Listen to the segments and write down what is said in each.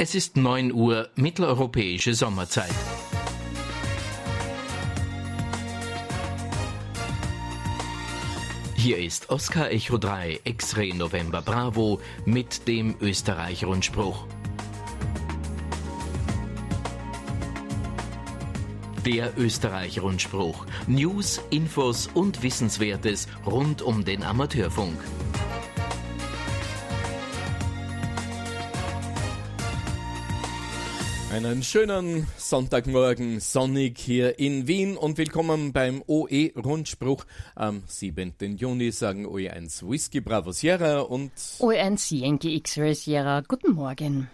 Es ist 9 Uhr mitteleuropäische Sommerzeit. Hier ist Oscar Echo 3 X-Ray November Bravo mit dem Österreich-Rundspruch. Der Österreich-Rundspruch. News, Infos und Wissenswertes rund um den Amateurfunk. Einen schönen Sonntagmorgen, sonnig hier in Wien und willkommen beim OE Rundspruch. Am 7. Juni sagen OE1 Whisky Bravo Sierra und OE1 Yankee X-Ray Sierra. Guten Morgen.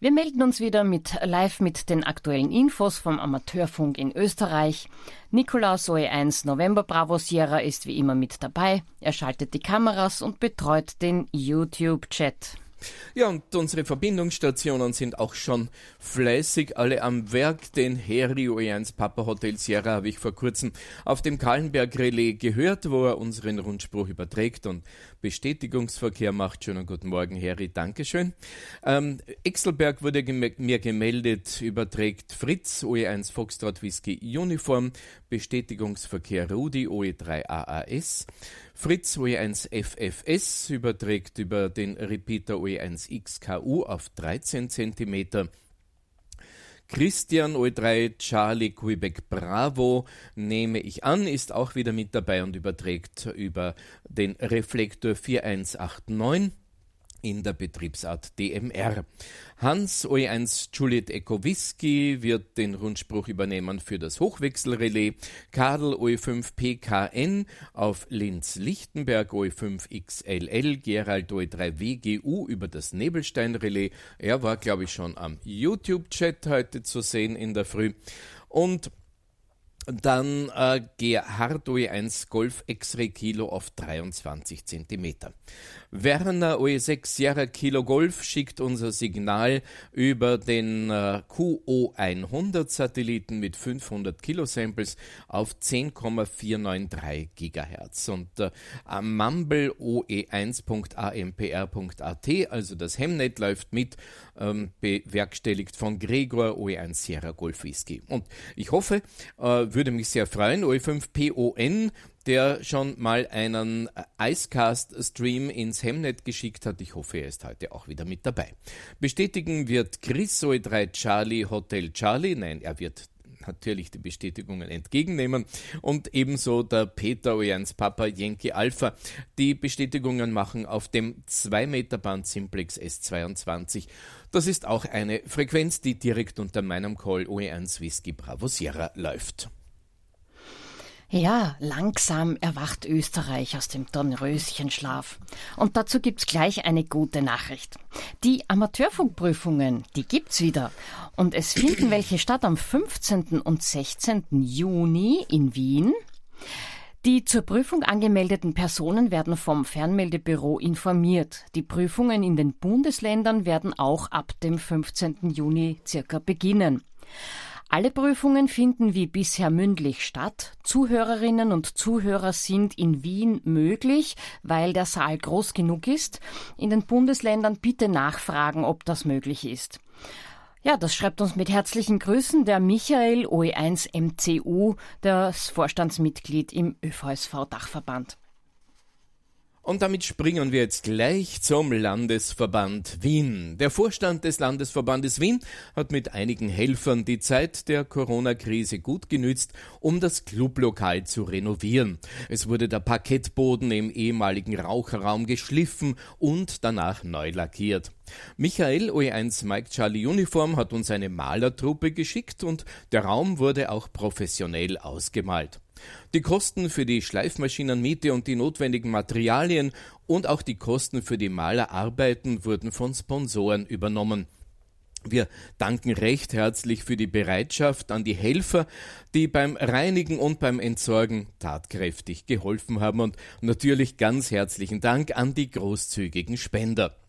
Wir melden uns wieder mit live mit den aktuellen Infos vom Amateurfunk in Österreich. Nikolaus OE1 November Bravo Sierra ist wie immer mit dabei. Er schaltet die Kameras und betreut den YouTube-Chat. Ja, und unsere Verbindungsstationen sind auch schon fleißig alle am Werk. Den Heri O1 Papa Hotel Sierra habe ich vor kurzem auf dem Kahlenberg Relais gehört, wo er unseren Rundspruch überträgt und Bestätigungsverkehr macht. Schönen guten Morgen, Heri, Dankeschön. Ähm, Exelberg wurde gem mir gemeldet, überträgt Fritz, OE1 Foxtrot Whisky Uniform, Bestätigungsverkehr Rudi, OE3 AAS. Fritz OE1 FFS überträgt über den Repeater OE1 XKU auf 13 cm. Christian OE3 Charlie Quebec Bravo nehme ich an, ist auch wieder mit dabei und überträgt über den Reflektor 4189 in der Betriebsart DMR. Hans OE1 Juliet Echo Whisky wird den Rundspruch übernehmen für das Hochwechselrelais. Kadel OE5 PKN auf Linz-Lichtenberg OE5 XLL. Gerald OE3 WGU über das Nebelstein-Relais. Er war, glaube ich, schon am YouTube-Chat heute zu sehen in der Früh. Und dann äh, Gerhard OE1 Golf X-Ray Kilo auf 23 cm. Werner OE6 Sierra Kilo Golf schickt unser Signal über den äh, QO100 Satelliten mit 500 Kilosamples auf 10,493 Gigahertz. Und äh, Mumble OE1.ampr.at, also das Hemnet läuft mit, ähm, bewerkstelligt von Gregor OE1 Sierra Golf Whisky. Und ich hoffe, äh, würde mich sehr freuen. OE5PON, der schon mal einen Icecast-Stream ins Hemnet geschickt hat. Ich hoffe, er ist heute auch wieder mit dabei. Bestätigen wird Chris OE3 Charlie Hotel Charlie. Nein, er wird natürlich die Bestätigungen entgegennehmen und ebenso der Peter Ojans Papa Yankee Alpha die Bestätigungen machen auf dem 2 Meter Band Simplex S22. Das ist auch eine Frequenz, die direkt unter meinem Call OE1 Whisky Bravo Sierra läuft. Ja, langsam erwacht Österreich aus dem Dornröschenschlaf. Und dazu gibt's gleich eine gute Nachricht. Die Amateurfunkprüfungen, die gibt's wieder. Und es finden welche statt am 15. und 16. Juni in Wien. Die zur Prüfung angemeldeten Personen werden vom Fernmeldebüro informiert. Die Prüfungen in den Bundesländern werden auch ab dem 15. Juni circa beginnen. Alle Prüfungen finden wie bisher mündlich statt. Zuhörerinnen und Zuhörer sind in Wien möglich, weil der Saal groß genug ist. In den Bundesländern bitte nachfragen, ob das möglich ist. Ja, das schreibt uns mit herzlichen Grüßen der Michael OE1 MCU, das Vorstandsmitglied im ÖVSV Dachverband. Und damit springen wir jetzt gleich zum Landesverband Wien. Der Vorstand des Landesverbandes Wien hat mit einigen Helfern die Zeit der Corona-Krise gut genützt, um das Clublokal zu renovieren. Es wurde der Parkettboden im ehemaligen Raucherraum geschliffen und danach neu lackiert. Michael OE1 Mike Charlie Uniform hat uns eine Malertruppe geschickt und der Raum wurde auch professionell ausgemalt. Die Kosten für die Schleifmaschinenmiete und die notwendigen Materialien und auch die Kosten für die Malerarbeiten wurden von Sponsoren übernommen. Wir danken recht herzlich für die Bereitschaft an die Helfer, die beim Reinigen und beim Entsorgen tatkräftig geholfen haben und natürlich ganz herzlichen Dank an die großzügigen Spender.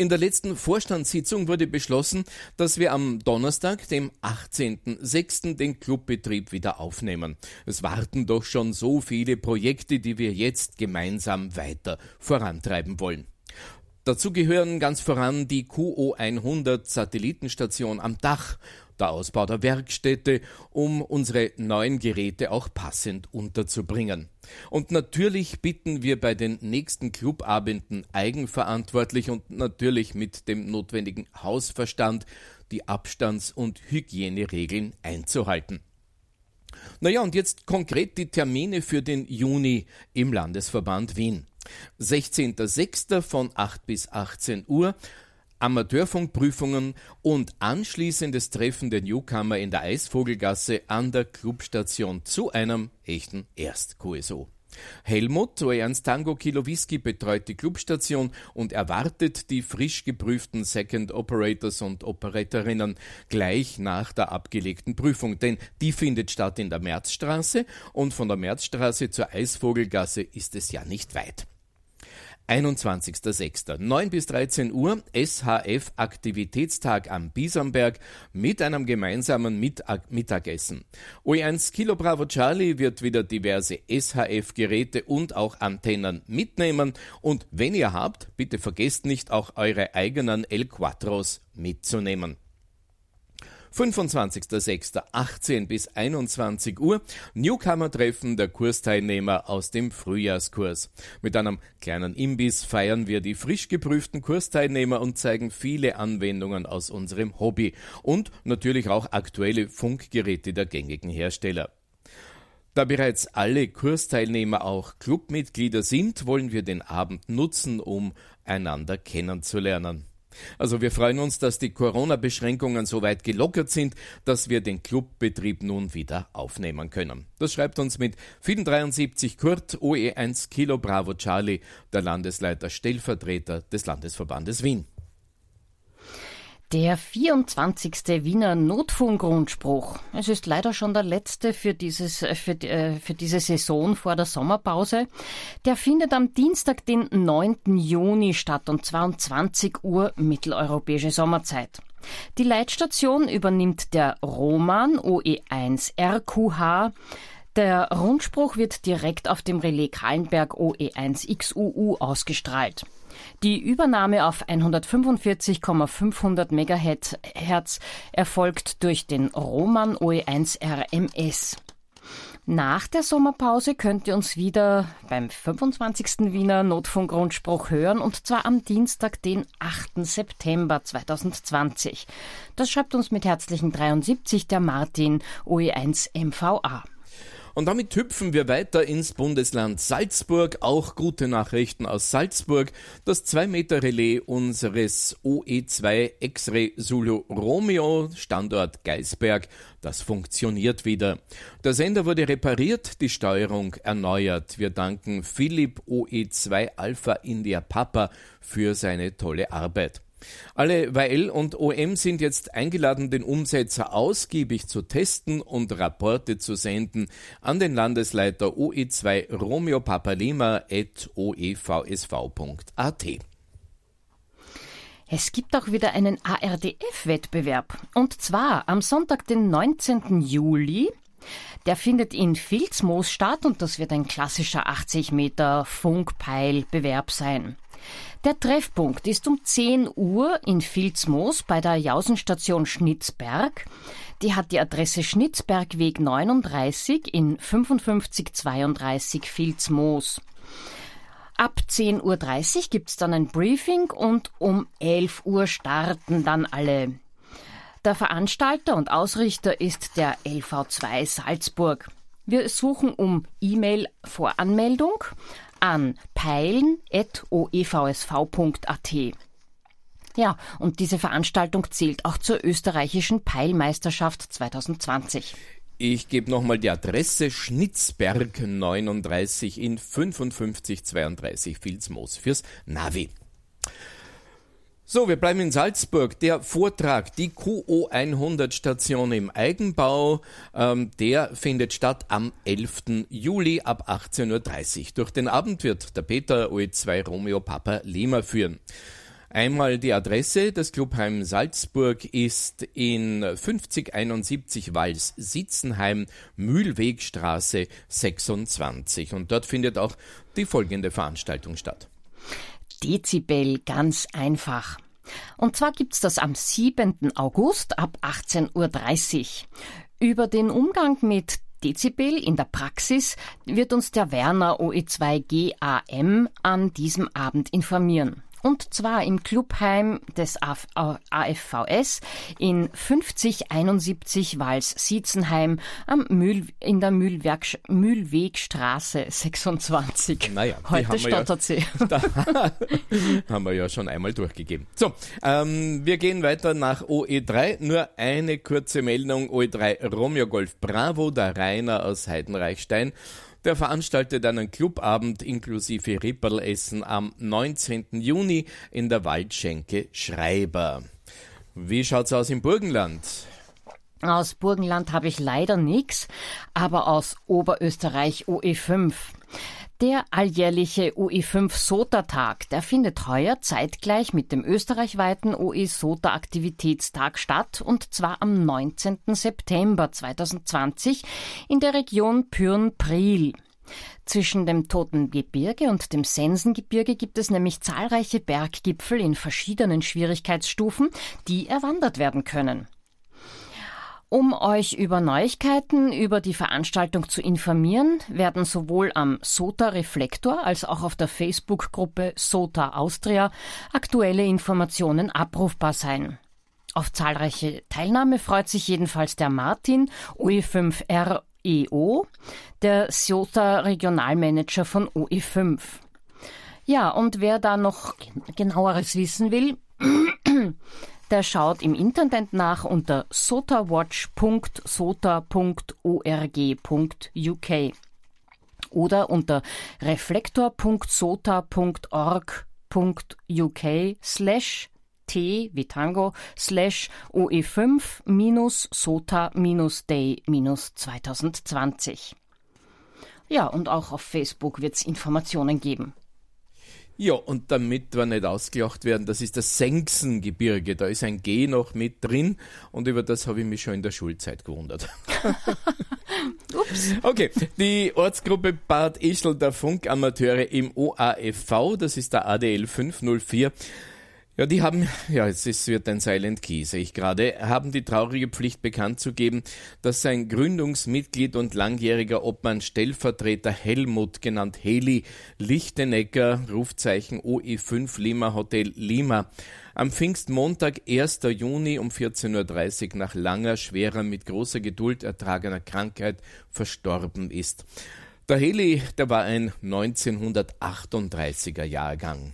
In der letzten Vorstandssitzung wurde beschlossen, dass wir am Donnerstag, dem 18.06., den Clubbetrieb wieder aufnehmen. Es warten doch schon so viele Projekte, die wir jetzt gemeinsam weiter vorantreiben wollen. Dazu gehören ganz voran die QO100 Satellitenstation am Dach, der Ausbau der Werkstätte, um unsere neuen Geräte auch passend unterzubringen. Und natürlich bitten wir bei den nächsten Clubabenden eigenverantwortlich und natürlich mit dem notwendigen Hausverstand die Abstands- und Hygieneregeln einzuhalten. Naja, und jetzt konkret die Termine für den Juni im Landesverband Wien. 16.06. von 8 bis 18 Uhr. Amateurfunkprüfungen und anschließendes Treffen der Newcomer in der Eisvogelgasse an der Clubstation zu einem echten Erst-QSO. Helmut, Ernst Tango Kilo Whisky, betreut die Clubstation und erwartet die frisch geprüften Second Operators und Operatorinnen gleich nach der abgelegten Prüfung, denn die findet statt in der Märzstraße und von der Märzstraße zur Eisvogelgasse ist es ja nicht weit. 21.06. 9 bis 13 Uhr SHF Aktivitätstag am Biesamberg mit einem gemeinsamen Mittagessen. OE1 Kilo Bravo Charlie wird wieder diverse SHF Geräte und auch Antennen mitnehmen und wenn ihr habt, bitte vergesst nicht auch eure eigenen El Quattros mitzunehmen. 25.06.18 bis 21 Uhr Newcomer-Treffen der Kursteilnehmer aus dem Frühjahrskurs. Mit einem kleinen Imbiss feiern wir die frisch geprüften Kursteilnehmer und zeigen viele Anwendungen aus unserem Hobby und natürlich auch aktuelle Funkgeräte der gängigen Hersteller. Da bereits alle Kursteilnehmer auch Clubmitglieder sind, wollen wir den Abend nutzen, um einander kennenzulernen. Also wir freuen uns, dass die Corona-Beschränkungen so weit gelockert sind, dass wir den Clubbetrieb nun wieder aufnehmen können. Das schreibt uns mit 473 Kurt OE1 Kilo Bravo Charlie, der Landesleiter Stellvertreter des Landesverbandes Wien. Der 24. Wiener Notfunkgrundspruch. Es ist leider schon der letzte für, dieses, für, äh, für diese Saison vor der Sommerpause. Der findet am Dienstag, den 9. Juni statt, und zwar um 20 Uhr mitteleuropäische Sommerzeit. Die Leitstation übernimmt der Roman OE1 RQH. Der Rundspruch wird direkt auf dem Relais Kahlenberg OE1 XUU ausgestrahlt. Die Übernahme auf 145,500 MHz erfolgt durch den Roman OE1 RMS. Nach der Sommerpause könnt ihr uns wieder beim 25. Wiener Notfunkgrundspruch hören und zwar am Dienstag, den 8. September 2020. Das schreibt uns mit herzlichen 73 der Martin OE1 MVA. Und damit hüpfen wir weiter ins Bundesland Salzburg. Auch gute Nachrichten aus Salzburg. Das 2-Meter-Relais unseres OE2 X-Ray Zulu Romeo, Standort Geisberg, das funktioniert wieder. Der Sender wurde repariert, die Steuerung erneuert. Wir danken Philipp OE2 Alpha India Papa für seine tolle Arbeit. Alle WL und OM sind jetzt eingeladen, den Umsetzer ausgiebig zu testen und Rapporte zu senden an den Landesleiter OE2 Romeo Papalima at oevsv.at. Es gibt auch wieder einen ARDF-Wettbewerb. Und zwar am Sonntag, den 19. Juli. Der findet in Vilsmoos statt und das wird ein klassischer 80 Meter Funkpeilbewerb sein. Der Treffpunkt ist um 10 Uhr in Vilsmoos bei der Jausenstation Schnitzberg. Die hat die Adresse Schnitzbergweg 39 in 5532 Vilsmoos. Ab 10.30 Uhr gibt's dann ein Briefing und um 11 Uhr starten dann alle. Der Veranstalter und Ausrichter ist der LV2 Salzburg. Wir suchen um E-Mail-Voranmeldung an peilen.oevsv.at. Ja, und diese Veranstaltung zählt auch zur österreichischen Peilmeisterschaft 2020. Ich gebe nochmal die Adresse Schnitzberg 39 in 5532 Vilsmoos fürs Navi. So, wir bleiben in Salzburg. Der Vortrag, die QO100-Station im Eigenbau, ähm, der findet statt am 11. Juli ab 18.30 Uhr. Durch den Abend wird der Peter OE2 Romeo Papa Lima führen. Einmal die Adresse. Das Clubheim Salzburg ist in 5071 Wals Sitzenheim, Mühlwegstraße 26. Und dort findet auch die folgende Veranstaltung statt. Dezibel ganz einfach. Und zwar gibt's das am 7. August ab 18.30 Uhr. Über den Umgang mit Dezibel in der Praxis wird uns der Werner OE2 GAM an diesem Abend informieren. Und zwar im Clubheim des AFVS in 5071 Wals-Siezenheim in der Mühlwerk, Mühlwegstraße 26. Naja, Heute stottert ja, sie. Da haben wir ja schon einmal durchgegeben. So, ähm, wir gehen weiter nach OE3. Nur eine kurze Meldung. OE3 Romeo Golf Bravo, der Rainer aus Heidenreichstein der veranstaltet einen Clubabend inklusive Ripperlessen am 19. Juni in der Waldschenke Schreiber. Wie schaut's aus im Burgenland? Aus Burgenland habe ich leider nichts, aber aus Oberösterreich OE5. Der alljährliche OE5 SOTA-Tag, der findet heuer zeitgleich mit dem österreichweiten OE SOTA Aktivitätstag statt und zwar am 19. September 2020 in der Region Pyrn-Priel. Zwischen dem Toten Gebirge und dem Sensengebirge gibt es nämlich zahlreiche Berggipfel in verschiedenen Schwierigkeitsstufen, die erwandert werden können. Um euch über Neuigkeiten über die Veranstaltung zu informieren, werden sowohl am SOTA Reflektor als auch auf der Facebook-Gruppe SOTA Austria aktuelle Informationen abrufbar sein. Auf zahlreiche Teilnahme freut sich jedenfalls der Martin OE5REO, der SOTA Regionalmanager von OE5. Ja, und wer da noch genaueres wissen will, der schaut im Internet nach unter sotawatch.sota.org.uk oder unter reflektor.sota.org.uk slash t wie Tango slash oe5 minus sota minus day minus 2020. Ja, und auch auf Facebook wird es Informationen geben. Ja, und damit wir nicht ausgelacht werden, das ist das Sengsengebirge. Da ist ein G noch mit drin und über das habe ich mich schon in der Schulzeit gewundert. Ups. Okay, die Ortsgruppe Bad Ischl der Funkamateure im OAFV, das ist der ADL 504, ja, die haben, ja, es wird ein Silent Key, sehe ich gerade, haben die traurige Pflicht bekannt zu geben, dass sein Gründungsmitglied und langjähriger Obmann Stellvertreter Helmut, genannt Heli Lichtenecker, Rufzeichen OE5 Lima Hotel Lima, am Pfingstmontag, 1. Juni um 14.30 Uhr nach langer, schwerer, mit großer Geduld ertragener Krankheit verstorben ist. Der Heli, der war ein 1938er Jahrgang.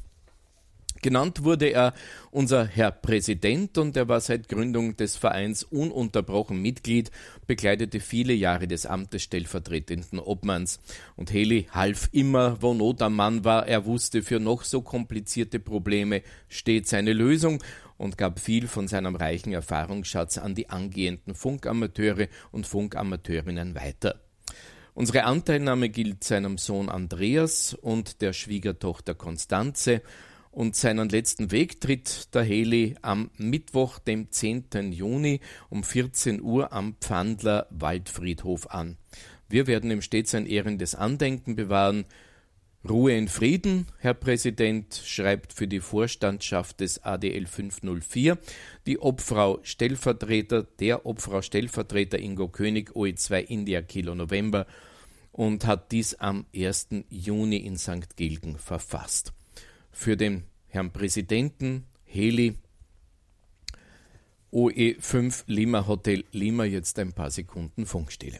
Genannt wurde er unser Herr Präsident und er war seit Gründung des Vereins ununterbrochen Mitglied, bekleidete viele Jahre des Amtes stellvertretenden Obmanns. Und Heli half immer, wo Not am Mann war. Er wusste für noch so komplizierte Probleme stets eine Lösung und gab viel von seinem reichen Erfahrungsschatz an die angehenden Funkamateure und Funkamateurinnen weiter. Unsere Anteilnahme gilt seinem Sohn Andreas und der Schwiegertochter Konstanze und seinen letzten Weg tritt der Heli am Mittwoch, dem 10. Juni um 14 Uhr am Pfandler Waldfriedhof an. Wir werden ihm stets ein ehrendes Andenken bewahren. Ruhe in Frieden, Herr Präsident, schreibt für die Vorstandschaft des ADL 504 die Obfrau Stellvertreter, der Obfrau Stellvertreter Ingo König, OE2 India Kilo November und hat dies am 1. Juni in St. Gilgen verfasst für den Herrn Präsidenten Heli OE5 Lima Hotel Lima jetzt ein paar Sekunden Funkstille.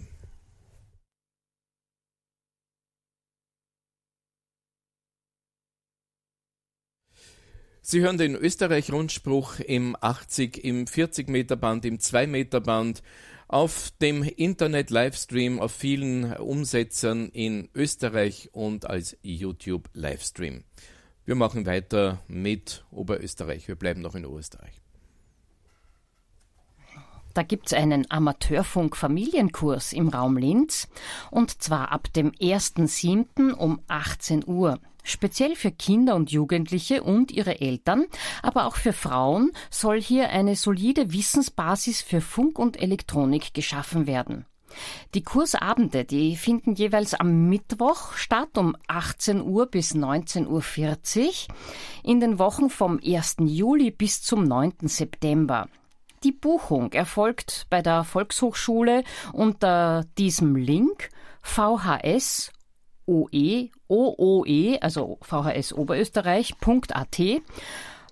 Sie hören den Österreich-Rundspruch im 80, im 40 Meter Band, im 2 Meter Band, auf dem Internet-Livestream, auf vielen Umsetzern in Österreich und als YouTube-Livestream. Wir machen weiter mit Oberösterreich. Wir bleiben noch in Österreich. Da gibt es einen Amateurfunk-Familienkurs im Raum Linz und zwar ab dem 1.7. um 18 Uhr. Speziell für Kinder und Jugendliche und ihre Eltern, aber auch für Frauen soll hier eine solide Wissensbasis für Funk und Elektronik geschaffen werden. Die Kursabende, die finden jeweils am Mittwoch statt um 18 Uhr bis 19.40 Uhr in den Wochen vom 1. Juli bis zum 9. September. Die Buchung erfolgt bei der Volkshochschule unter diesem Link VHS OE, OOE, also VHS Oberösterreich.at.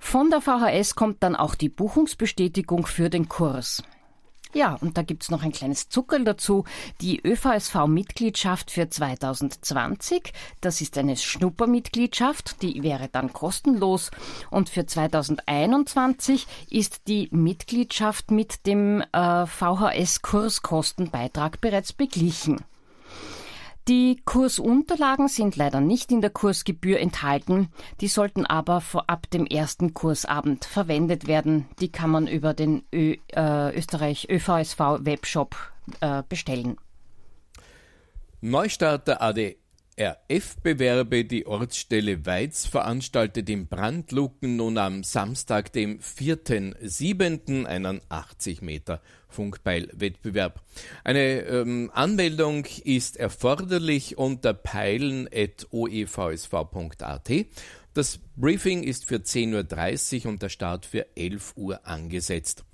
Von der VHS kommt dann auch die Buchungsbestätigung für den Kurs. Ja, und da gibt's noch ein kleines Zuckerl dazu. Die ÖVSV-Mitgliedschaft für 2020, das ist eine Schnuppermitgliedschaft, die wäre dann kostenlos. Und für 2021 ist die Mitgliedschaft mit dem äh, VHS-Kurskostenbeitrag bereits beglichen. Die Kursunterlagen sind leider nicht in der Kursgebühr enthalten. Die sollten aber vorab dem ersten Kursabend verwendet werden. Die kann man über den Ö, äh, Österreich ÖVSV Webshop äh, bestellen. Neustart der AD RF-Bewerbe die Ortsstelle Weiz veranstaltet in Brandlucken nun am Samstag, dem 4.7. einen 80 Meter Funkpeilwettbewerb. Eine ähm, Anmeldung ist erforderlich unter peilen.oevsv.at. Das Briefing ist für 10.30 Uhr und der Start für 11 Uhr angesetzt.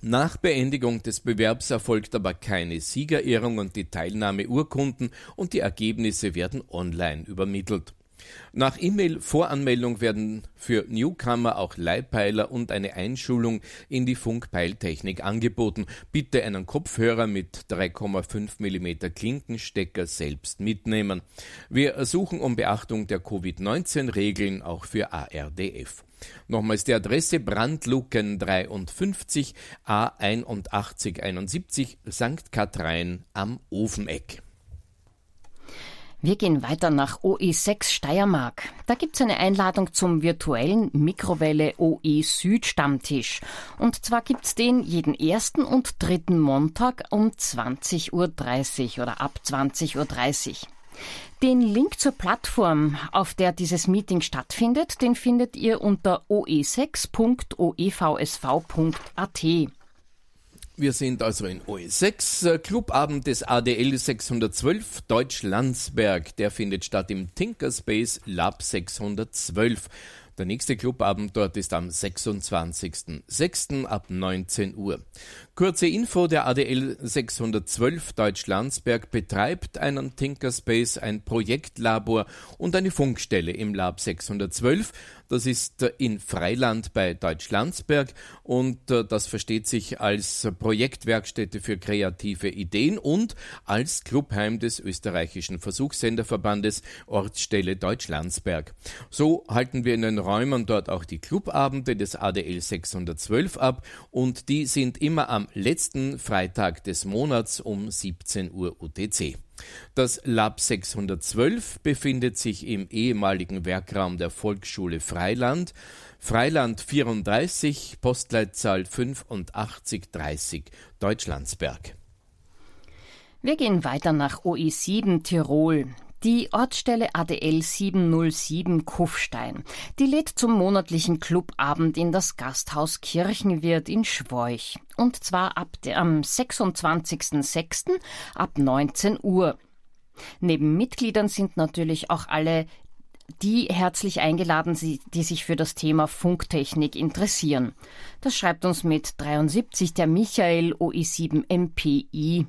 Nach Beendigung des Bewerbs erfolgt aber keine Siegerehrung und die Teilnahmeurkunden und die Ergebnisse werden online übermittelt. Nach E-Mail-Voranmeldung werden für Newcomer auch Leihpeiler und eine Einschulung in die Funkpeiltechnik angeboten. Bitte einen Kopfhörer mit 3,5 mm Klinkenstecker selbst mitnehmen. Wir suchen um Beachtung der Covid-19-Regeln auch für ARDF. Nochmals die Adresse Brandlucken 53 A81 71 St. Kathrein am Ofeneck. Wir gehen weiter nach OE6 Steiermark. Da gibt's eine Einladung zum virtuellen Mikrowelle OE Süd Stammtisch. Und zwar gibt's den jeden ersten und dritten Montag um 20.30 Uhr oder ab 20.30 Uhr. Den Link zur Plattform, auf der dieses Meeting stattfindet, den findet ihr unter oe6.oevsv.at. Wir sind also in OE6, äh, Clubabend des ADL 612 Deutsch-Landsberg. Der findet statt im Tinkerspace Lab 612. Der nächste Clubabend dort ist am 26.06. ab 19 Uhr. Kurze Info, der ADL 612 Deutsch-Landsberg betreibt einen Tinkerspace, ein Projektlabor und eine Funkstelle im Lab 612. Das ist äh, in Freiland bei Deutsch-Landsberg und äh, das versteht sich als Projektwerkstätte für kreative Ideen und als Clubheim des österreichischen Versuchssenderverbandes Ortsstelle Deutsch-Landsberg. So halten wir in den Räumen dort auch die Clubabende des ADL 612 ab und die sind immer am letzten Freitag des Monats um 17 Uhr UTC. Das Lab 612 befindet sich im ehemaligen Werkraum der Volksschule Freiland. Freiland 34, Postleitzahl 8530, Deutschlandsberg. Wir gehen weiter nach OE7 Tirol. Die Ortsstelle ADL 707 Kufstein, die lädt zum monatlichen Clubabend in das Gasthaus Kirchenwirt in Schwoich. Und zwar ab am 26.06. ab 19 Uhr. Neben Mitgliedern sind natürlich auch alle die herzlich eingeladen, die sich für das Thema Funktechnik interessieren. Das schreibt uns mit 73 der Michael OE7 MPI.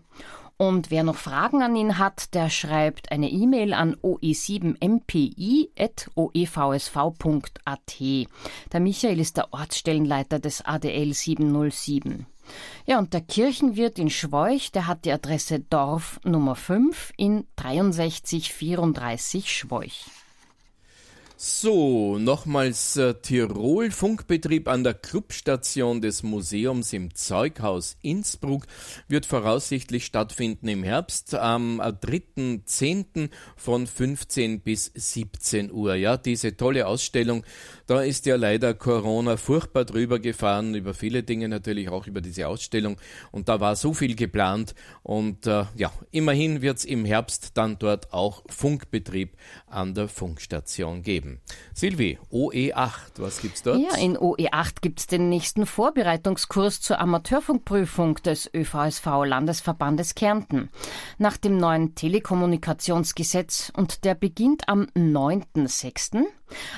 Und wer noch Fragen an ihn hat, der schreibt eine E-Mail an oe7mpi.oevsv.at. Der Michael ist der Ortsstellenleiter des ADL 707. Ja, und der Kirchenwirt in Schwoich, der hat die Adresse Dorf Nummer 5 in 6334 Schwoich. So, nochmals äh, Tirol Funkbetrieb an der Clubstation des Museums im Zeughaus Innsbruck wird voraussichtlich stattfinden im Herbst am 3.10. Äh, von 15 bis 17 Uhr. Ja, diese tolle Ausstellung, da ist ja leider Corona furchtbar drüber gefahren, über viele Dinge natürlich auch über diese Ausstellung und da war so viel geplant und äh, ja, immerhin wird es im Herbst dann dort auch Funkbetrieb an der Funkstation geben. Silvi, OE8, was gibt's dort? Ja, in OE8 gibt's den nächsten Vorbereitungskurs zur Amateurfunkprüfung des ÖVSV Landesverbandes Kärnten. Nach dem neuen Telekommunikationsgesetz und der beginnt am 9.6.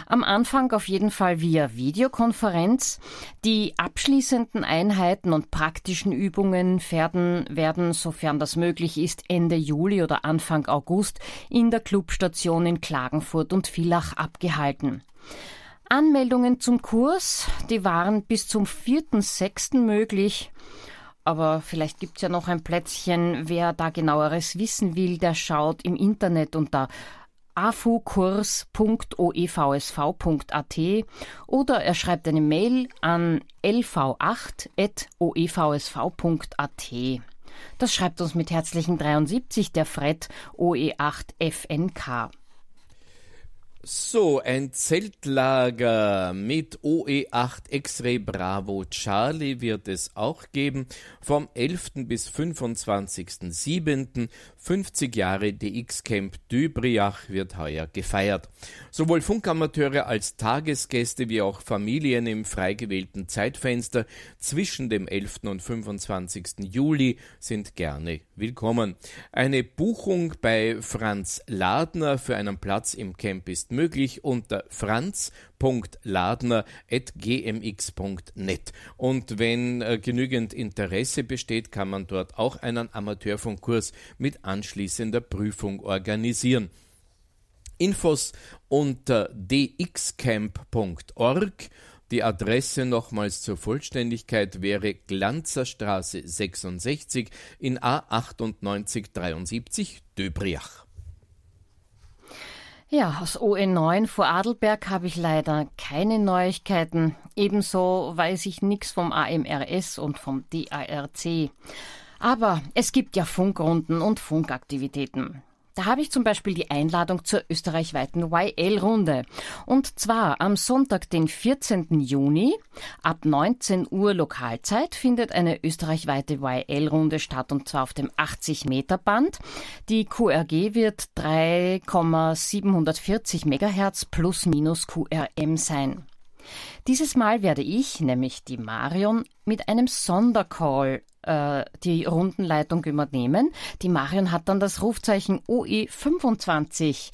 Am Anfang auf jeden Fall via Videokonferenz. Die abschließenden Einheiten und praktischen Übungen werden, werden, sofern das möglich ist, Ende Juli oder Anfang August in der Clubstation in Klagenfurt und Villach abgehalten. Anmeldungen zum Kurs, die waren bis zum 4.6. möglich. Aber vielleicht gibt's ja noch ein Plätzchen. Wer da genaueres wissen will, der schaut im Internet unter afukurs.oevsv.at oder er schreibt eine Mail an lv8.oevsv.at. Das schreibt uns mit herzlichen 73 der Fred OE8FNK. So, ein Zeltlager mit OE8 X-Ray Bravo Charlie wird es auch geben. Vom 11. bis 25.07. 50 Jahre DX Camp Dübriach wird heuer gefeiert. Sowohl Funkamateure als Tagesgäste wie auch Familien im frei gewählten Zeitfenster zwischen dem 11. und 25. Juli sind gerne willkommen. Eine Buchung bei Franz Ladner für einen Platz im Camp ist möglich unter franz.ladner.gmx.net. Und wenn äh, genügend Interesse besteht, kann man dort auch einen Amateurfunkkurs mit anschließender Prüfung organisieren. Infos unter dxcamp.org. Die Adresse nochmals zur Vollständigkeit wäre Glanzerstraße 66 in A9873 Döbriach. Ja, aus OE9 vor Adelberg habe ich leider keine Neuigkeiten. Ebenso weiß ich nichts vom AMRS und vom DARC. Aber es gibt ja Funkrunden und Funkaktivitäten. Da habe ich zum Beispiel die Einladung zur österreichweiten YL-Runde. Und zwar am Sonntag, den 14. Juni, ab 19 Uhr Lokalzeit, findet eine österreichweite YL-Runde statt, und zwar auf dem 80-Meter-Band. Die QRG wird 3,740 Megahertz plus minus QRM sein. Dieses Mal werde ich, nämlich die Marion, mit einem Sondercall äh, die Rundenleitung übernehmen. Die Marion hat dann das Rufzeichen OE25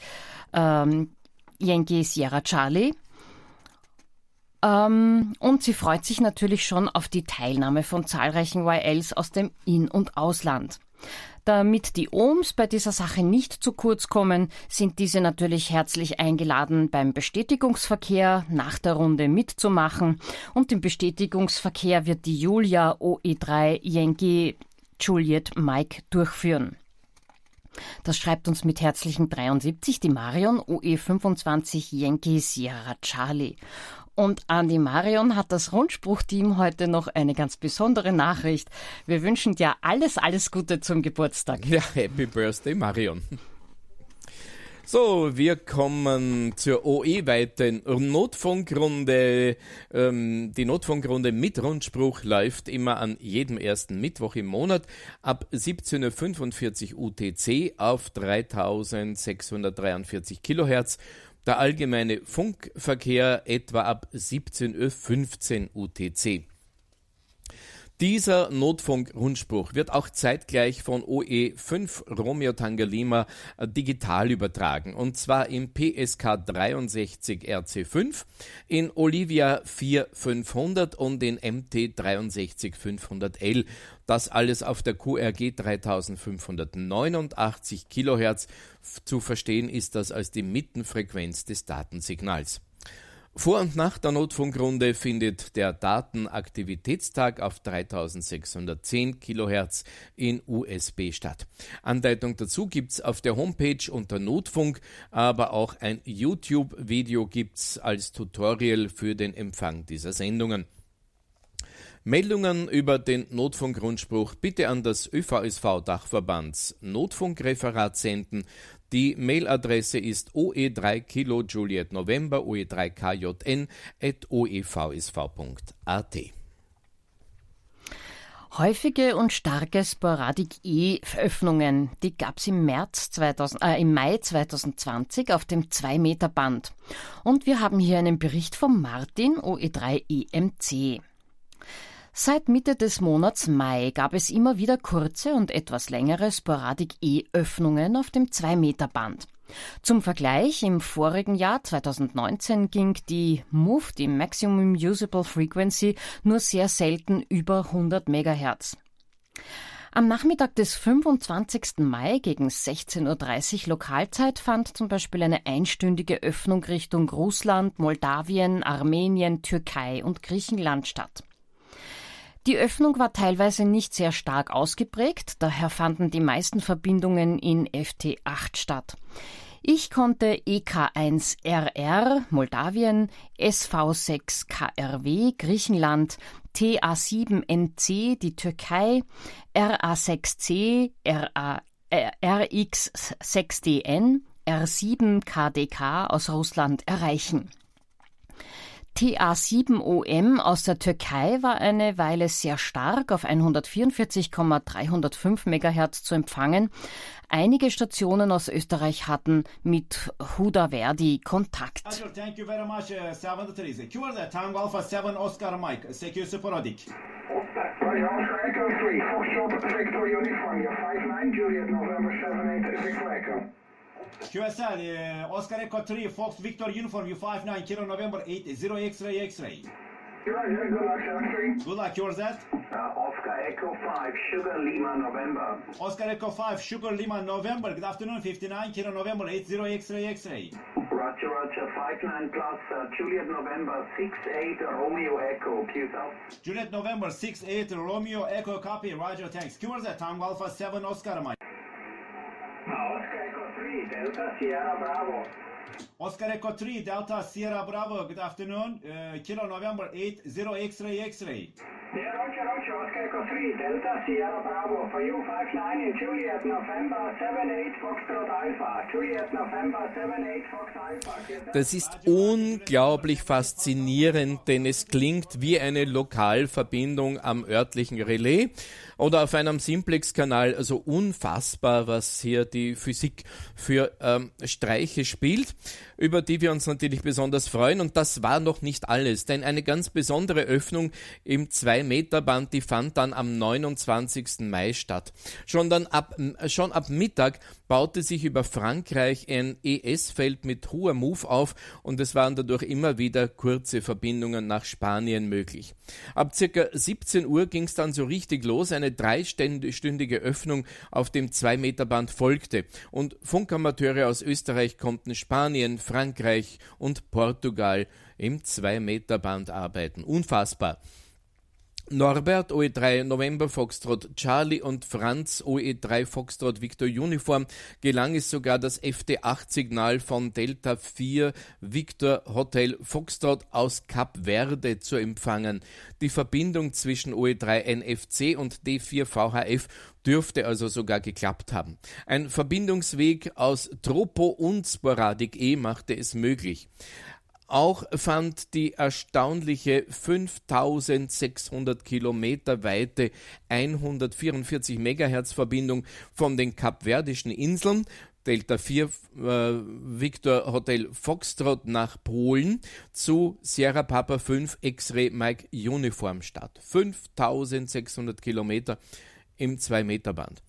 ähm, Yankee Sierra Charlie. Ähm, und sie freut sich natürlich schon auf die Teilnahme von zahlreichen YLs aus dem In- und Ausland. Damit die Ohms bei dieser Sache nicht zu kurz kommen, sind diese natürlich herzlich eingeladen, beim Bestätigungsverkehr nach der Runde mitzumachen. Und im Bestätigungsverkehr wird die Julia OE3 Yankee Juliet Mike durchführen. Das schreibt uns mit herzlichen 73 die Marion OE25 Yankee Sierra Charlie. Und an die Marion hat das Rundspruchteam heute noch eine ganz besondere Nachricht. Wir wünschen dir alles, alles Gute zum Geburtstag. Ja, Happy Birthday, Marion. So, wir kommen zur OE-weiten Notfunkrunde. Ähm, die Notfunkrunde mit Rundspruch läuft immer an jedem ersten Mittwoch im Monat ab 17.45 Uhr UTC auf 3643 Kilohertz der allgemeine Funkverkehr etwa ab 17.15 Uhr UTC. Dieser Notfunk-Rundspruch wird auch zeitgleich von OE5 Romeo Tango Lima äh, digital übertragen und zwar im PSK 63 RC5, in Olivia 4500 und in MT 63500L. Das alles auf der QRG 3589 Kilohertz. Zu verstehen ist das als die Mittenfrequenz des Datensignals. Vor und nach der Notfunkrunde findet der Datenaktivitätstag auf 3610 Kilohertz in USB statt. Anleitung dazu gibt's auf der Homepage unter Notfunk, aber auch ein YouTube-Video gibt's als Tutorial für den Empfang dieser Sendungen. Meldungen über den Notfunkrundspruch bitte an das ÖVSV Dachverbands Notfunkreferat senden. Die Mailadresse ist oe3 Kilo Juliet November oe3kjn at oevsv.at. Häufige und starke Sporadik-E-Öffnungen, die gab es im, März 2000, äh, im Mai 2020 auf dem 2-Meter-Band. Und wir haben hier einen Bericht vom Martin OE3 EMC. Seit Mitte des Monats Mai gab es immer wieder kurze und etwas längere Sporadik-E-Öffnungen auf dem 2-Meter-Band. Zum Vergleich, im vorigen Jahr 2019 ging die MUF, die Maximum Usable Frequency, nur sehr selten über 100 MHz. Am Nachmittag des 25. Mai gegen 16.30 Uhr Lokalzeit fand zum Beispiel eine einstündige Öffnung Richtung Russland, Moldawien, Armenien, Türkei und Griechenland statt. Die Öffnung war teilweise nicht sehr stark ausgeprägt, daher fanden die meisten Verbindungen in FT8 statt. Ich konnte EK1RR Moldawien, SV6KRW Griechenland, TA7NC die Türkei, RA6C, RA, äh, RX6DN, R7KDK aus Russland erreichen. TA7OM aus der Türkei war eine Weile sehr stark auf 144,305 MHz zu empfangen. Einige Stationen aus Österreich hatten mit Huda Verdi Kontakt. Thank you very much, uh, 73. Q the Tango Alpha 7 Oscar Mike, secure sporadic. Oscar Echo 3, Foxtrot Victor Uniform, 59 Juliet November 78 Echo. QSL, uh, Oscar Echo 3, Fox Victor Uniform, U59, Kilo November 8, 0 X-ray, X-ray. Good luck, Good luck, yours that? Uh, Oscar Echo 5, Sugar Lima, November. Oscar Echo 5, Sugar Lima, November. Good afternoon, 59, Kilo November 8, 0 X-ray, X-ray. Roger, Roger, 59 plus, uh, Juliet November 68, Romeo Echo, Q South. Juliet November 68, Romeo Echo, copy, Roger, thanks. Q that, Tango Alpha 7, Oscar Mike. Oscar Echo 3, Delta Sierra Bravo. Oscar Echo 3, Delta Sierra Bravo, good afternoon. Uh, Kilo November 8, 0 X-ray, X-ray. Yeah, Roger, Roger, Oscar Echo 3, Delta Sierra Bravo, for you 59 in Juliet, November 78 Foxtrot Alpha, Juliet, November 78 Fox Alpha. Das ist unglaublich faszinierend, denn es klingt wie eine Lokalverbindung am örtlichen Relais oder auf einem Simplex-Kanal. Also unfassbar, was hier die Physik für ähm, Streiche spielt, über die wir uns natürlich besonders freuen. Und das war noch nicht alles, denn eine ganz besondere Öffnung im 2-Meter-Band, die fand dann am 29. Mai statt. Schon dann ab, schon ab Mittag baute sich über Frankreich ein ES-Feld mit hoher Move auf und es waren dadurch immer wieder kurze Verbindungen nach Spanien möglich. Ab circa 17 Uhr ging es dann so richtig los, eine dreistündige Öffnung auf dem 2-Meter-Band folgte und Funkamateure aus Österreich konnten Spanien, Frankreich und Portugal im 2-Meter-Band arbeiten. Unfassbar. Norbert OE3 November Foxtrot Charlie und Franz OE3 Foxtrot Victor Uniform gelang es sogar das FT8-Signal von Delta 4 Victor Hotel Foxtrot aus Kap Verde zu empfangen. Die Verbindung zwischen OE3 NFC und D4 VHF dürfte also sogar geklappt haben. Ein Verbindungsweg aus Tropo und Sporadik E machte es möglich. Auch fand die erstaunliche 5600 Kilometer weite 144 Megahertz Verbindung von den Kapverdischen Inseln Delta 4 äh, Victor Hotel Foxtrot nach Polen zu Sierra Papa 5 X-Ray Mike Uniform statt. 5600 Kilometer im 2-Meter-Band.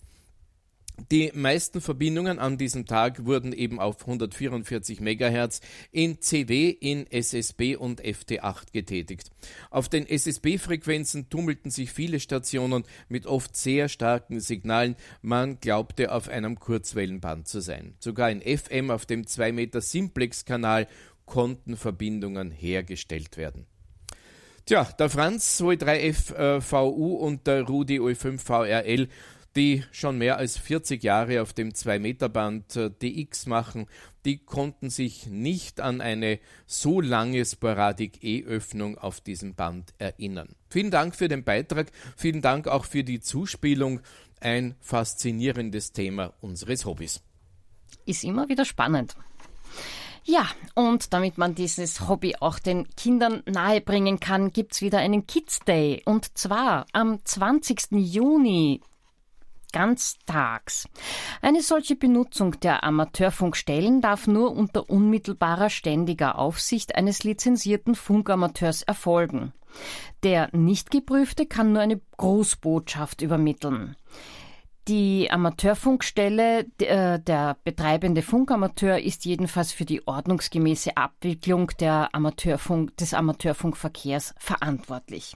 Die meisten Verbindungen an diesem Tag wurden eben auf 144 MHz in CW, in SSB und FT8 getätigt. Auf den SSB-Frequenzen tummelten sich viele Stationen mit oft sehr starken Signalen. Man glaubte, auf einem Kurzwellenband zu sein. Sogar in FM auf dem 2 Meter Simplex-Kanal konnten Verbindungen hergestellt werden. Tja, der Franz OE3FVU und der Rudi OE5VRL die schon mehr als 40 Jahre auf dem 2-Meter-Band äh, DX machen, die konnten sich nicht an eine so lange Sporadik-E-Öffnung auf diesem Band erinnern. Vielen Dank für den Beitrag, vielen Dank auch für die Zuspielung. Ein faszinierendes Thema unseres Hobbys. Ist immer wieder spannend. Ja, und damit man dieses Hobby auch den Kindern nahebringen kann, gibt's wieder einen Kids Day. Und zwar am 20. Juni ganztags. Eine solche Benutzung der Amateurfunkstellen darf nur unter unmittelbarer ständiger Aufsicht eines lizenzierten Funkamateurs erfolgen. Der nicht geprüfte kann nur eine Großbotschaft übermitteln. Die Amateurfunkstelle, äh, der betreibende Funkamateur ist jedenfalls für die ordnungsgemäße Abwicklung der Amateurfunk, des Amateurfunkverkehrs verantwortlich.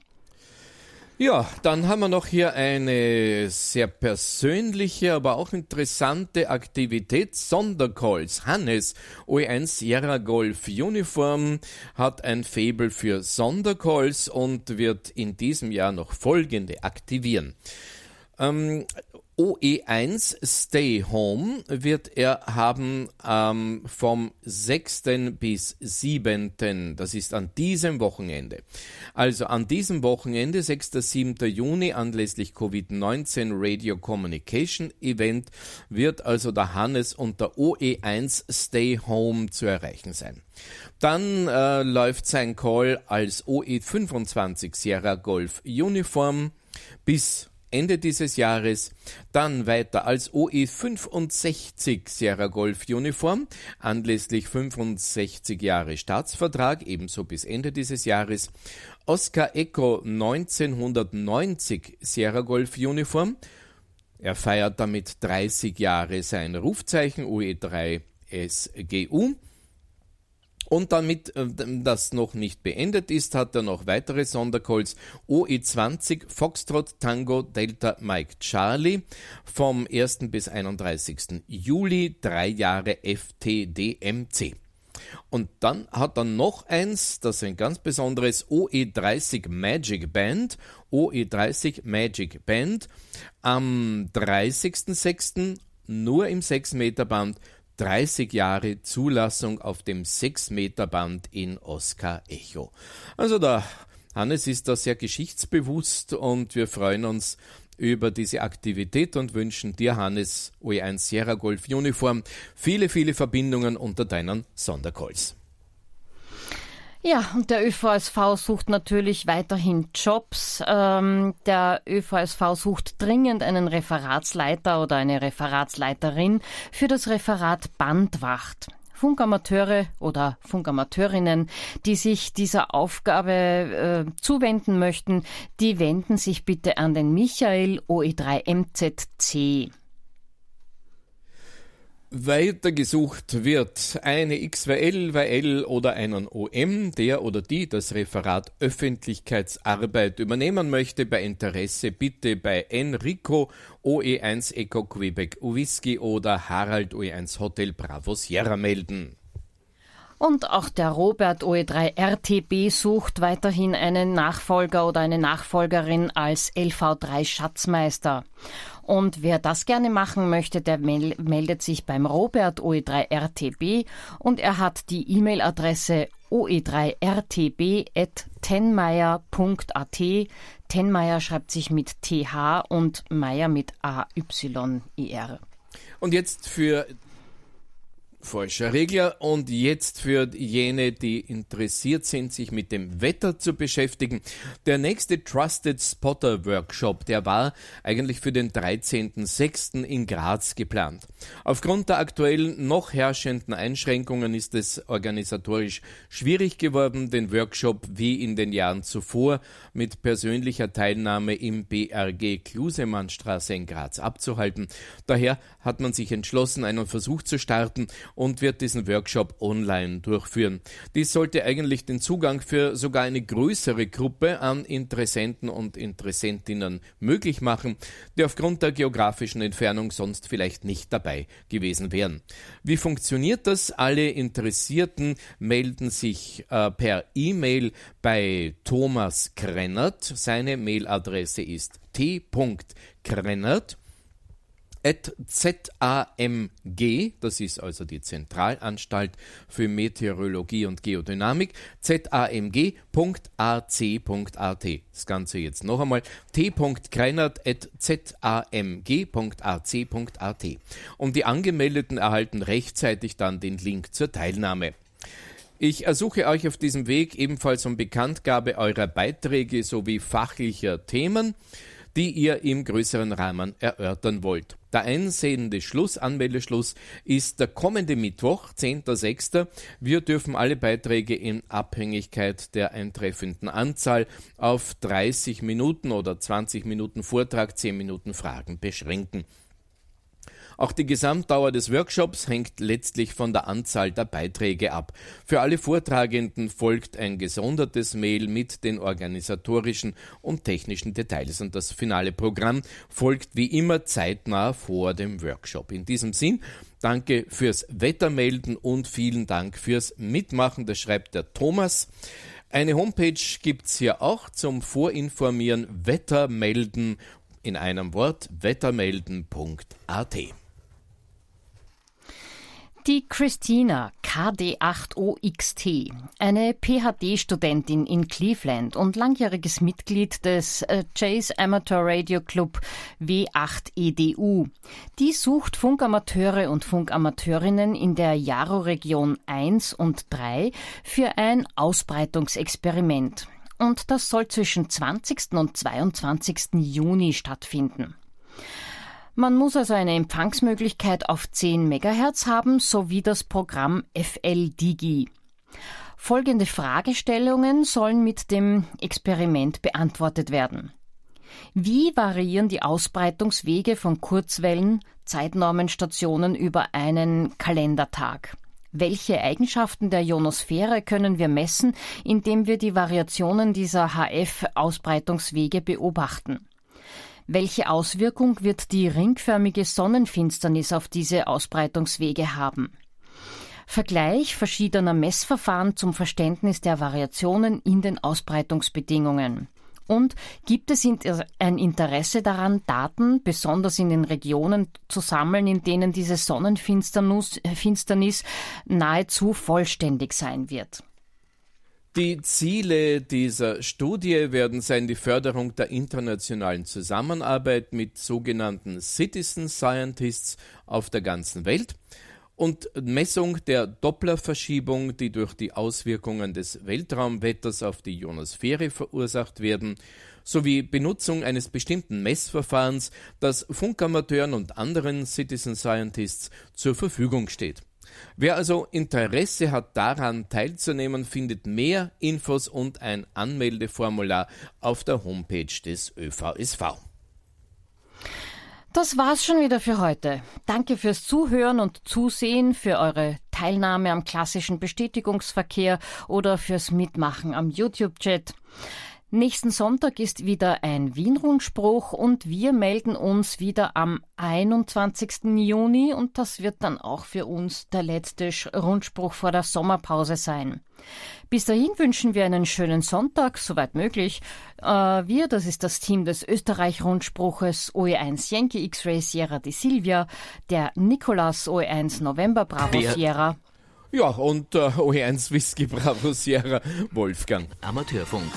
Ja, dann haben wir noch hier eine sehr persönliche, aber auch interessante Aktivität. Sondercalls. Hannes, OE1 Sierra Golf Uniform, hat ein Faible für Sondercalls und wird in diesem Jahr noch folgende aktivieren. Ähm, OE1 Stay Home wird er haben ähm, vom 6. bis 7. Das ist an diesem Wochenende. Also an diesem Wochenende, 6. 7. Juni, anlässlich Covid-19 Radio Communication Event, wird also der Hannes und der OE1 Stay Home zu erreichen sein. Dann äh, läuft sein Call als OE25 Sierra Golf Uniform bis Ende dieses Jahres. Dann weiter als OE65 Sierra Golf Uniform, anlässlich 65 Jahre Staatsvertrag, ebenso bis Ende dieses Jahres. Oscar Echo 1990 Sierra Golf Uniform. Er feiert damit 30 Jahre sein Rufzeichen OE3 SGU. Und damit äh, das noch nicht beendet ist, hat er noch weitere Sondercalls OE20 Foxtrot Tango Delta Mike Charlie vom 1. bis 31. Juli, drei Jahre FTDMC. Und dann hat er noch eins, das ist ein ganz besonderes OE30 Magic Band. OE30 Magic Band am 30.06. nur im 6 Meter Band 30 Jahre Zulassung auf dem 6-Meter-Band in Oscar Echo. Also der Hannes ist da sehr geschichtsbewusst und wir freuen uns über diese Aktivität und wünschen dir, Hannes, OE1 Sierra Golf Uniform, viele, viele Verbindungen unter deinen Sondercalls. Ja, und der ÖVSV sucht natürlich weiterhin Jobs. Ähm, der ÖVSV sucht dringend einen Referatsleiter oder eine Referatsleiterin für das Referat Bandwacht. Funkamateure oder Funkamateurinnen, die sich dieser Aufgabe äh, zuwenden möchten, die wenden sich bitte an den Michael OE3MZC weitergesucht wird, eine XWL, YL oder einen OM, der oder die das Referat Öffentlichkeitsarbeit übernehmen möchte, bei Interesse bitte bei Enrico OE1 Eco Quebec Whisky oder Harald OE1 Hotel Bravo Sierra melden. Und auch der Robert OE3 RTB sucht weiterhin einen Nachfolger oder eine Nachfolgerin als LV3 Schatzmeister. Und wer das gerne machen möchte, der meldet sich beim Robert OE3 RTB und er hat die E-Mail-Adresse oe3rtb.tenmeier.at. Tenmeier schreibt sich mit TH und Meier mit A-Y-I-R. Und jetzt für Falscher Regler. Und jetzt für jene, die interessiert sind, sich mit dem Wetter zu beschäftigen. Der nächste Trusted Spotter Workshop, der war eigentlich für den 13.06. in Graz geplant. Aufgrund der aktuellen noch herrschenden Einschränkungen ist es organisatorisch schwierig geworden, den Workshop wie in den Jahren zuvor mit persönlicher Teilnahme im BRG Klusemannstraße in Graz abzuhalten. Daher hat man sich entschlossen, einen Versuch zu starten und wird diesen Workshop online durchführen. Dies sollte eigentlich den Zugang für sogar eine größere Gruppe an Interessenten und Interessentinnen möglich machen, die aufgrund der geografischen Entfernung sonst vielleicht nicht dabei gewesen wären. Wie funktioniert das? Alle Interessierten melden sich äh, per E-Mail bei Thomas Krennert. Seine Mailadresse ist t.krennert ZAMG, das ist also die Zentralanstalt für Meteorologie und Geodynamik, zamg.ac.at. Das Ganze jetzt noch einmal t.kreinert.zamg.ac.at. Und die Angemeldeten erhalten rechtzeitig dann den Link zur Teilnahme. Ich ersuche euch auf diesem Weg ebenfalls um Bekanntgabe eurer Beiträge sowie fachlicher Themen, die ihr im größeren Rahmen erörtern wollt. Der einsehende Schluss, Anmeldeschluss, ist der kommende Mittwoch, 10.06. Wir dürfen alle Beiträge in Abhängigkeit der eintreffenden Anzahl auf 30 Minuten oder 20 Minuten Vortrag, 10 Minuten Fragen beschränken. Auch die Gesamtdauer des Workshops hängt letztlich von der Anzahl der Beiträge ab. Für alle Vortragenden folgt ein gesondertes Mail mit den organisatorischen und technischen Details und das finale Programm folgt wie immer zeitnah vor dem Workshop. In diesem Sinn Danke fürs Wettermelden und vielen Dank fürs Mitmachen. Das schreibt der Thomas. Eine Homepage gibt's hier auch zum Vorinformieren Wettermelden in einem Wort wettermelden.at. Die Christina KD8OXT, eine PhD-Studentin in Cleveland und langjähriges Mitglied des äh, Chase Amateur Radio Club W8EDU. Die sucht Funkamateure und Funkamateurinnen in der Jaro-Region 1 und 3 für ein Ausbreitungsexperiment. Und das soll zwischen 20. und 22. Juni stattfinden. Man muss also eine Empfangsmöglichkeit auf 10 MHz haben sowie das Programm FL-Digi. Folgende Fragestellungen sollen mit dem Experiment beantwortet werden. Wie variieren die Ausbreitungswege von Kurzwellen, Zeitnormenstationen über einen Kalendertag? Welche Eigenschaften der Ionosphäre können wir messen, indem wir die Variationen dieser HF-Ausbreitungswege beobachten? Welche Auswirkung wird die ringförmige Sonnenfinsternis auf diese Ausbreitungswege haben? Vergleich verschiedener Messverfahren zum Verständnis der Variationen in den Ausbreitungsbedingungen. Und gibt es ein Interesse daran, Daten besonders in den Regionen zu sammeln, in denen diese Sonnenfinsternis nahezu vollständig sein wird? Die Ziele dieser Studie werden sein die Förderung der internationalen Zusammenarbeit mit sogenannten Citizen Scientists auf der ganzen Welt und Messung der Dopplerverschiebung, die durch die Auswirkungen des Weltraumwetters auf die Ionosphäre verursacht werden, sowie Benutzung eines bestimmten Messverfahrens, das Funkamateuren und anderen Citizen Scientists zur Verfügung steht. Wer also Interesse hat daran teilzunehmen, findet mehr Infos und ein Anmeldeformular auf der Homepage des ÖVSV. Das war's schon wieder für heute. Danke fürs Zuhören und Zusehen, für eure Teilnahme am klassischen Bestätigungsverkehr oder fürs Mitmachen am YouTube-Chat. Nächsten Sonntag ist wieder ein Wien-Rundspruch und wir melden uns wieder am 21. Juni und das wird dann auch für uns der letzte Rundspruch vor der Sommerpause sein. Bis dahin wünschen wir einen schönen Sonntag, soweit möglich. Äh, wir, das ist das Team des Österreich-Rundspruches OE1 Yankee X-Ray Sierra di Silvia, der Nicolas OE1 November Bravo der Sierra. Ja, und äh, OE1 Whisky Bravo Sierra Wolfgang. Amateurfunk.